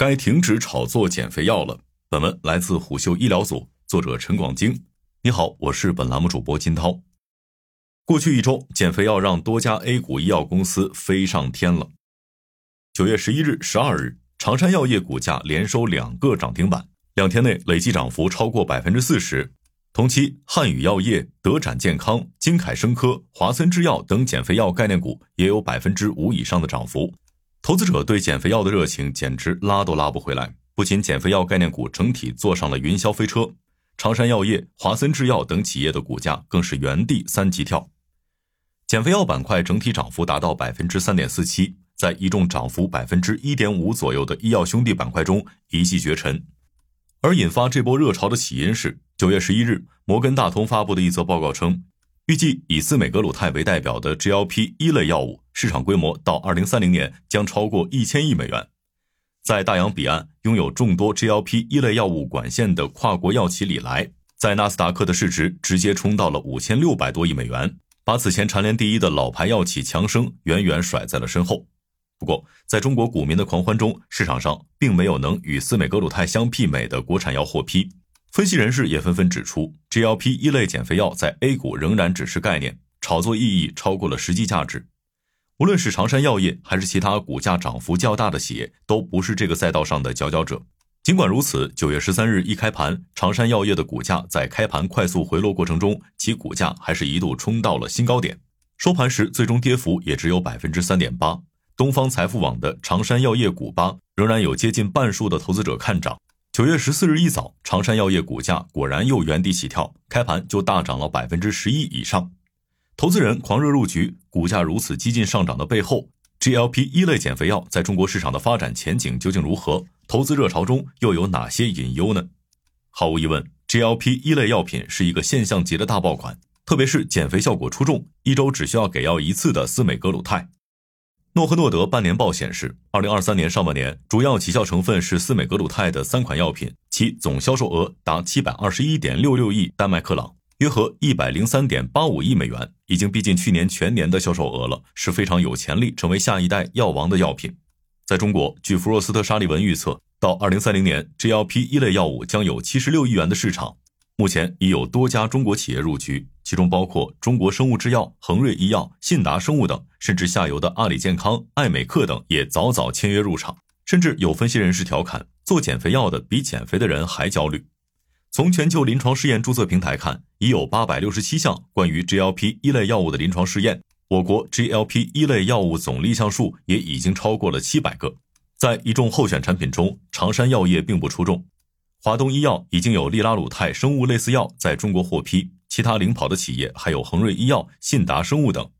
该停止炒作减肥药了。本文来自虎嗅医疗组，作者陈广京。你好，我是本栏目主播金涛。过去一周，减肥药让多家 A 股医药公司飞上天了。九月十一日、十二日，常山药业股价连收两个涨停板，两天内累计涨幅超过百分之四十。同期，汉语药业、德展健康、金凯生科、华森制药等减肥药概念股也有百分之五以上的涨幅。投资者对减肥药的热情简直拉都拉不回来，不仅减肥药概念股整体坐上了云霄飞车，常山药业、华森制药等企业的股价更是原地三级跳。减肥药板块整体涨幅达到百分之三点四七，在一众涨幅百分之一点五左右的医药兄弟板块中一骑绝尘。而引发这波热潮的起因是九月十一日，摩根大通发布的一则报告称，预计以司美格鲁肽为代表的 GLP 一类药物市场规模到二零三零年将超过一千亿美元。在大洋彼岸拥有众多 GLP 一类药物管线的跨国药企礼来，在纳斯达克的市值直接冲到了五千六百多亿美元。把此前蝉联第一的老牌药企强生远远甩在了身后。不过，在中国股民的狂欢中，市场上并没有能与司美格鲁肽相媲美的国产药获批。分析人士也纷纷指出，GLP 一类减肥药在 A 股仍然只是概念，炒作意义超过了实际价值。无论是常山药业还是其他股价涨幅较大的企业，都不是这个赛道上的佼佼者。尽管如此，九月十三日一开盘，常山药业的股价在开盘快速回落过程中，其股价还是一度冲到了新高点。收盘时，最终跌幅也只有百分之三点八。东方财富网的常山药业股吧仍然有接近半数的投资者看涨。九月十四日一早，常山药业股价果然又原地起跳，开盘就大涨了百分之十一以上。投资人狂热入局，股价如此激进上涨的背后。GLP 一类减肥药在中国市场的发展前景究竟如何？投资热潮中又有哪些隐忧呢？毫无疑问，GLP 一类药品是一个现象级的大爆款，特别是减肥效果出众、一周只需要给药一次的司美格鲁肽。诺和诺德半年报显示，二零二三年上半年主要起效成分是司美格鲁肽的三款药品，其总销售额达七百二十一点六六亿丹麦克朗。约合一百零三点八五亿美元，已经逼近去年全年的销售额了，是非常有潜力成为下一代药王的药品。在中国，据弗洛斯特沙利文预测，到二零三零年，GLP 一类药物将有七十六亿元的市场。目前已有多家中国企业入局，其中包括中国生物制药、恒瑞医药、信达生物等，甚至下游的阿里健康、爱美克等也早早签约入场。甚至有分析人士调侃，做减肥药的比减肥的人还焦虑。从全球临床试验注册平台看，已有八百六十七项关于 GLP 一类药物的临床试验。我国 GLP 一类药物总立项数也已经超过了七百个。在一众候选产品中，常山药业并不出众。华东医药已经有利拉鲁肽生物类似药在中国获批，其他领跑的企业还有恒瑞医药、信达生物等。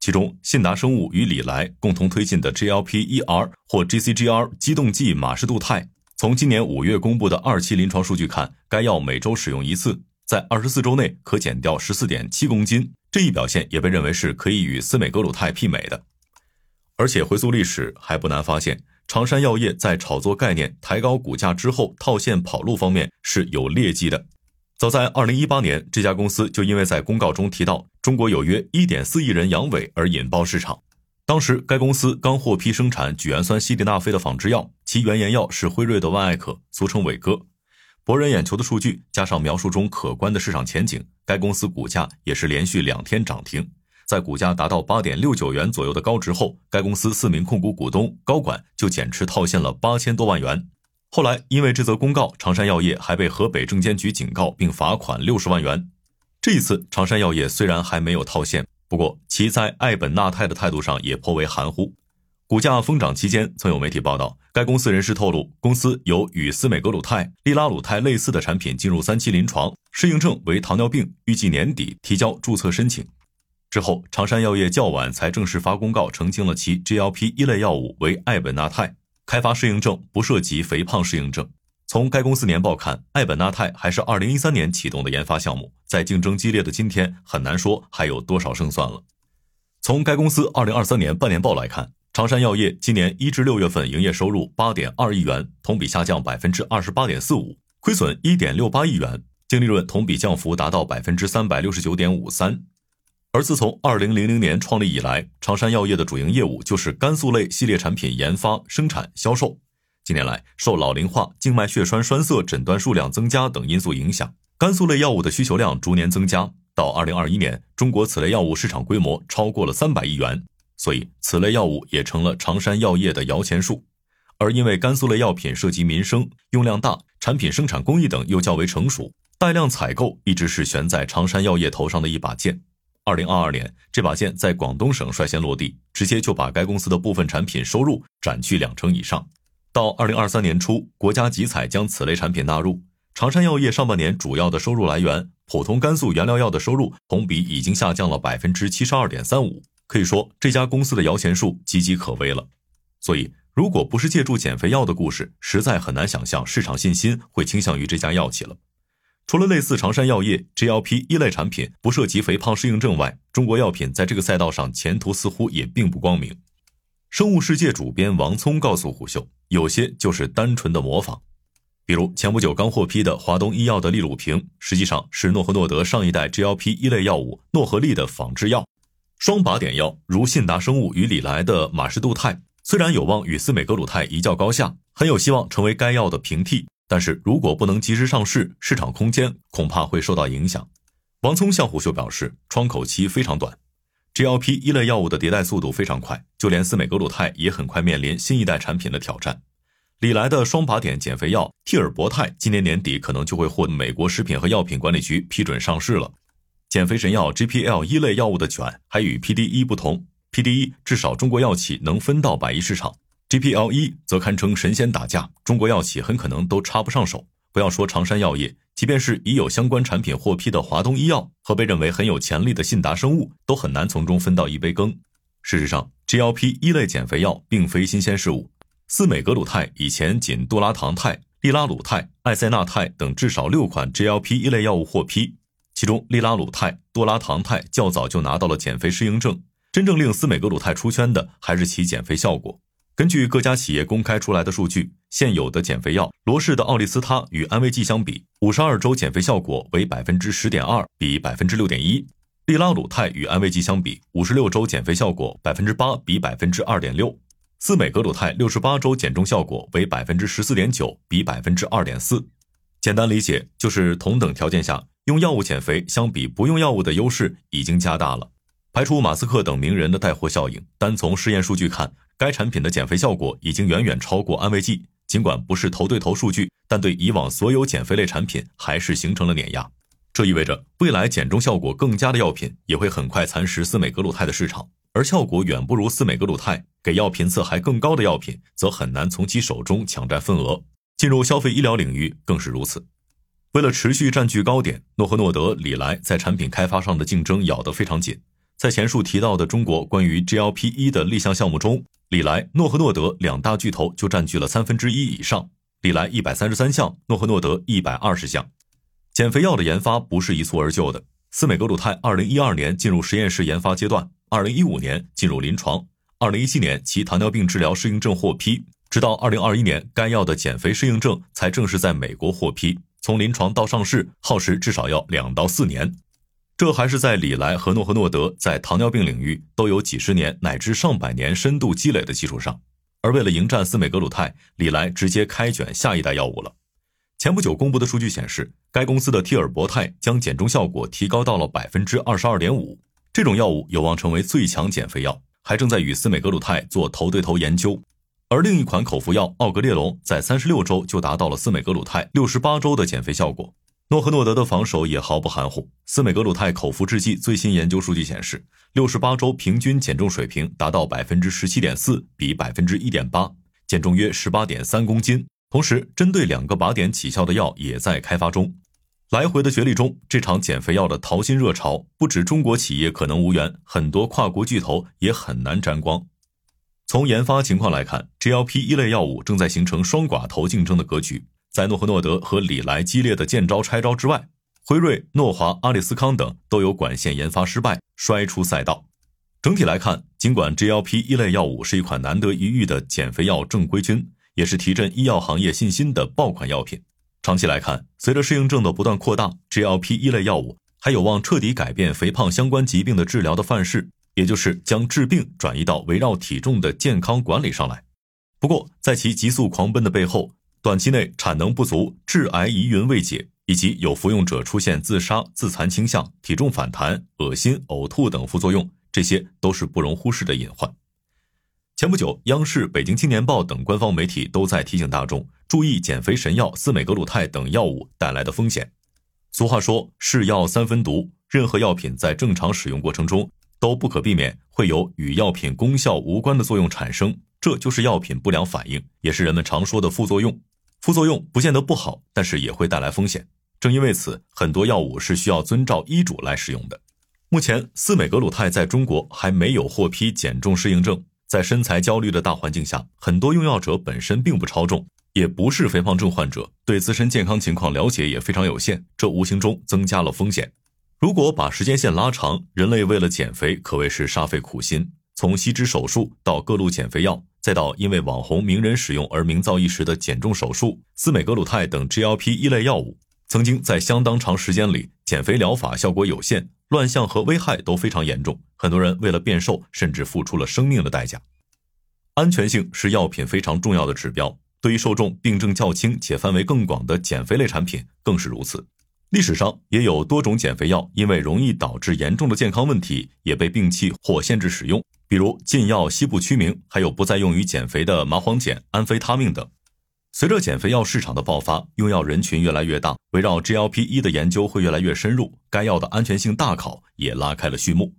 其中，信达生物与礼来共同推进的 GLP-1R 或 GCGR 激动剂马氏度肽。从今年五月公布的二期临床数据看，该药每周使用一次，在二十四周内可减掉十四点七公斤。这一表现也被认为是可以与司美格鲁肽媲美的。而且回溯历史，还不难发现，常山药业在炒作概念、抬高股价之后套现跑路方面是有劣迹的。早在二零一八年，这家公司就因为在公告中提到中国有约一点四亿人阳痿而引爆市场。当时该公司刚获批生产聚氨酸西地那非的仿制药。其原研药是辉瑞的万艾可，俗称伟哥。博人眼球的数据加上描述中可观的市场前景，该公司股价也是连续两天涨停。在股价达到八点六九元左右的高值后，该公司四名控股股东高管就减持套现了八千多万元。后来因为这则公告，常山药业还被河北证监局警告并罚款六十万元。这一次，常山药业虽然还没有套现，不过其在爱本纳泰的态度上也颇为含糊。股价疯涨期间，曾有媒体报道，该公司人士透露，公司有与司美格鲁肽、利拉鲁肽类似的产品进入三期临床，适应症为糖尿病，预计年底提交注册申请。之后，长山药业较晚才正式发公告，澄清了其 GLP 一类药物为艾本纳泰，开发适应症不涉及肥胖适应症。从该公司年报看，艾本纳泰还是二零一三年启动的研发项目，在竞争激烈的今天，很难说还有多少胜算了。从该公司二零二三年半年报来看，长山药业今年一至六月份营业收入八点二亿元，同比下降百分之二十八点四五，亏损一点六八亿元，净利润同比降幅达到百分之三百六十九点五三，而自从二零零零年创立以来，常山药业的主营业务就是肝素类系列产品研发、生产、销售。近年来，受老龄化、静脉血栓栓塞诊断数量增加等因素影响，肝素类药物的需求量逐年增加。到二零二一年，中国此类药物市场规模超过了三百亿元，所以此类药物也成了常山药业的摇钱树。而因为肝素类药品涉及民生，用量大，产品生产工艺等又较为成熟，带量采购一直是悬在常山药业头上的一把剑。二零二二年，这把剑在广东省率先落地，直接就把该公司的部分产品收入斩去两成以上。到二零二三年初，国家集采将此类产品纳入，常山药业上半年主要的收入来源普通肝素原料药的收入同比已经下降了百分之七十二点三五，可以说这家公司的摇钱树岌岌可危了。所以，如果不是借助减肥药的故事，实在很难想象市场信心会倾向于这家药企了。除了类似常山药业 GLP 一类产品不涉及肥胖适应症外，中国药品在这个赛道上前途似乎也并不光明。生物世界主编王聪告诉虎嗅，有些就是单纯的模仿。比如前不久刚获批的华东医药的利鲁平，实际上是诺和诺德上一代 GLP 一类药物诺和利的仿制药。双靶点药如信达生物与李来的马氏度肽，虽然有望与司美格鲁肽一较高下，很有希望成为该药的平替。但是如果不能及时上市，市场空间恐怕会受到影响。王聪向虎嗅表示，窗口期非常短，GLP 一类药物的迭代速度非常快，就连司美格鲁肽也很快面临新一代产品的挑战。李来的双靶点减肥药替尔博泰今年年底可能就会获美国食品和药品管理局批准上市了。减肥神药 GPL 一类药物的卷还与 PDE 不同，PDE 至少中国药企能分到百亿市场。GPL 一则堪称神仙打架，中国药企很可能都插不上手。不要说常山药业，即便是已有相关产品获批的华东医药和被认为很有潜力的信达生物，都很难从中分到一杯羹。事实上，GLP 一类减肥药并非新鲜事物，司美格鲁肽以前仅杜拉糖肽、利拉鲁肽、艾塞纳肽等至少六款 GLP 一类药物获批，其中利拉鲁肽、多拉糖肽较早就拿到了减肥适应症。真正令司美格鲁肽出圈的，还是其减肥效果。根据各家企业公开出来的数据，现有的减肥药罗氏的奥利司他与安慰剂相比，五十二周减肥效果为百分之十点二，比百分之六点一；利拉鲁肽与安慰剂相比，五十六周减肥效果百分之八，比百分之二点六；司美格鲁肽六十八周减重效果为百分之十四点九，比百分之二点四。简单理解就是同等条件下，用药物减肥相比不用药物的优势已经加大了。排除马斯克等名人的带货效应，单从试验数据看。该产品的减肥效果已经远远超过安慰剂，尽管不是头对头数据，但对以往所有减肥类产品还是形成了碾压。这意味着未来减重效果更佳的药品也会很快蚕食司美格鲁肽的市场，而效果远不如司美格鲁肽、给药频次还更高的药品则很难从其手中抢占份额。进入消费医疗领域更是如此。为了持续占据高点，诺和诺德、李来在产品开发上的竞争咬得非常紧。在前述提到的中国关于 GLP 一的立项项目中，李来、诺和诺德两大巨头就占据了三分之一以上。李来一百三十三项，诺和诺德一百二十项。减肥药的研发不是一蹴而就的。司美格鲁肽二零一二年进入实验室研发阶段，二零一五年进入临床，二零一七年其糖尿病治疗适应症获批，直到二零二一年该药的减肥适应症才正式在美国获批。从临床到上市，耗时至少要两到四年。这还是在李来和诺和诺德在糖尿病领域都有几十年乃至上百年深度积累的基础上，而为了迎战司美格鲁肽，李来直接开卷下一代药物了。前不久公布的数据显示，该公司的替尔博泰将减重效果提高到了百分之二十二点五，这种药物有望成为最强减肥药，还正在与司美格鲁肽做头对头研究。而另一款口服药奥格列龙在三十六周就达到了司美格鲁肽六十八周的减肥效果。诺和诺德的防守也毫不含糊。斯美格鲁泰口服制剂最新研究数据显示，六十八周平均减重水平达到百分之十七点四，比百分之一点八，减重约十八点三公斤。同时，针对两个靶点起效的药也在开发中。来回的角力中，这场减肥药的淘金热潮，不止中国企业可能无缘，很多跨国巨头也很难沾光。从研发情况来看，GLP 一类药物正在形成双寡头竞争的格局。在诺和诺德和李来激烈的见招拆招之外，辉瑞、诺华、阿里斯康等都有管线研发失败，摔出赛道。整体来看，尽管 GLP 一类药物是一款难得一遇的减肥药正规军，也是提振医药行业信心的爆款药品。长期来看，随着适应症的不断扩大，GLP 一类药物还有望彻底改变肥胖相关疾病的治疗的范式，也就是将治病转移到围绕体重的健康管理上来。不过，在其急速狂奔的背后，短期内产能不足、致癌疑云未解，以及有服用者出现自杀、自残倾向、体重反弹、恶心、呕吐等副作用，这些都是不容忽视的隐患。前不久，央视、北京青年报等官方媒体都在提醒大众注意减肥神药司美格鲁肽等药物带来的风险。俗话说“是药三分毒”，任何药品在正常使用过程中都不可避免会有与药品功效无关的作用产生，这就是药品不良反应，也是人们常说的副作用。副作用不见得不好，但是也会带来风险。正因为此，很多药物是需要遵照医嘱来使用的。目前，司美格鲁肽在中国还没有获批减重适应症。在身材焦虑的大环境下，很多用药者本身并不超重，也不是肥胖症患者，对自身健康情况了解也非常有限，这无形中增加了风险。如果把时间线拉长，人类为了减肥可谓是煞费苦心，从吸脂手术到各路减肥药，再到因为网红名人使用而名噪一时的减重手术，司美格鲁肽等 GLP 一类药物，曾经在相当长时间里减肥疗法效果有限。乱象和危害都非常严重，很多人为了变瘦，甚至付出了生命的代价。安全性是药品非常重要的指标，对于受众病症较轻且范围更广的减肥类产品更是如此。历史上也有多种减肥药因为容易导致严重的健康问题，也被摒弃或限制使用，比如禁药西部曲明，还有不再用于减肥的麻黄碱、安非他命等。随着减肥药市场的爆发，用药人群越来越大，围绕 GLP-1 的研究会越来越深入，该药的安全性大考也拉开了序幕。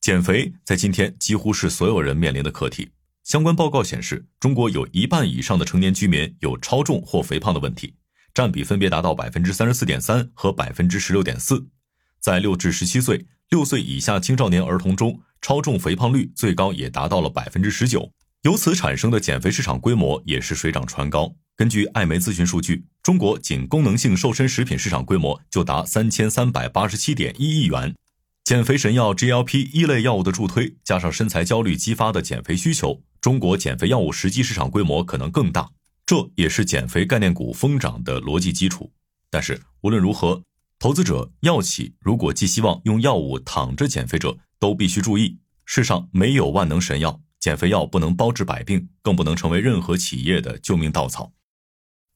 减肥在今天几乎是所有人面临的课题。相关报告显示，中国有一半以上的成年居民有超重或肥胖的问题，占比分别达到百分之三十四点三和百分之十六点四。在六至十七岁、六岁以下青少年儿童中，超重肥胖率最高也达到了百分之十九。由此产生的减肥市场规模也是水涨船高。根据艾媒咨询数据，中国仅功能性瘦身食品市场规模就达三千三百八十七点一亿元。减肥神药 GLP 一类药物的助推，加上身材焦虑激发的减肥需求，中国减肥药物实际市场规模可能更大。这也是减肥概念股疯涨的逻辑基础。但是无论如何，投资者、药企如果寄希望用药物躺着减肥者，都必须注意：世上没有万能神药。减肥药不能包治百病，更不能成为任何企业的救命稻草。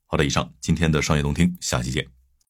好的，以上今天的商业动听，下期见。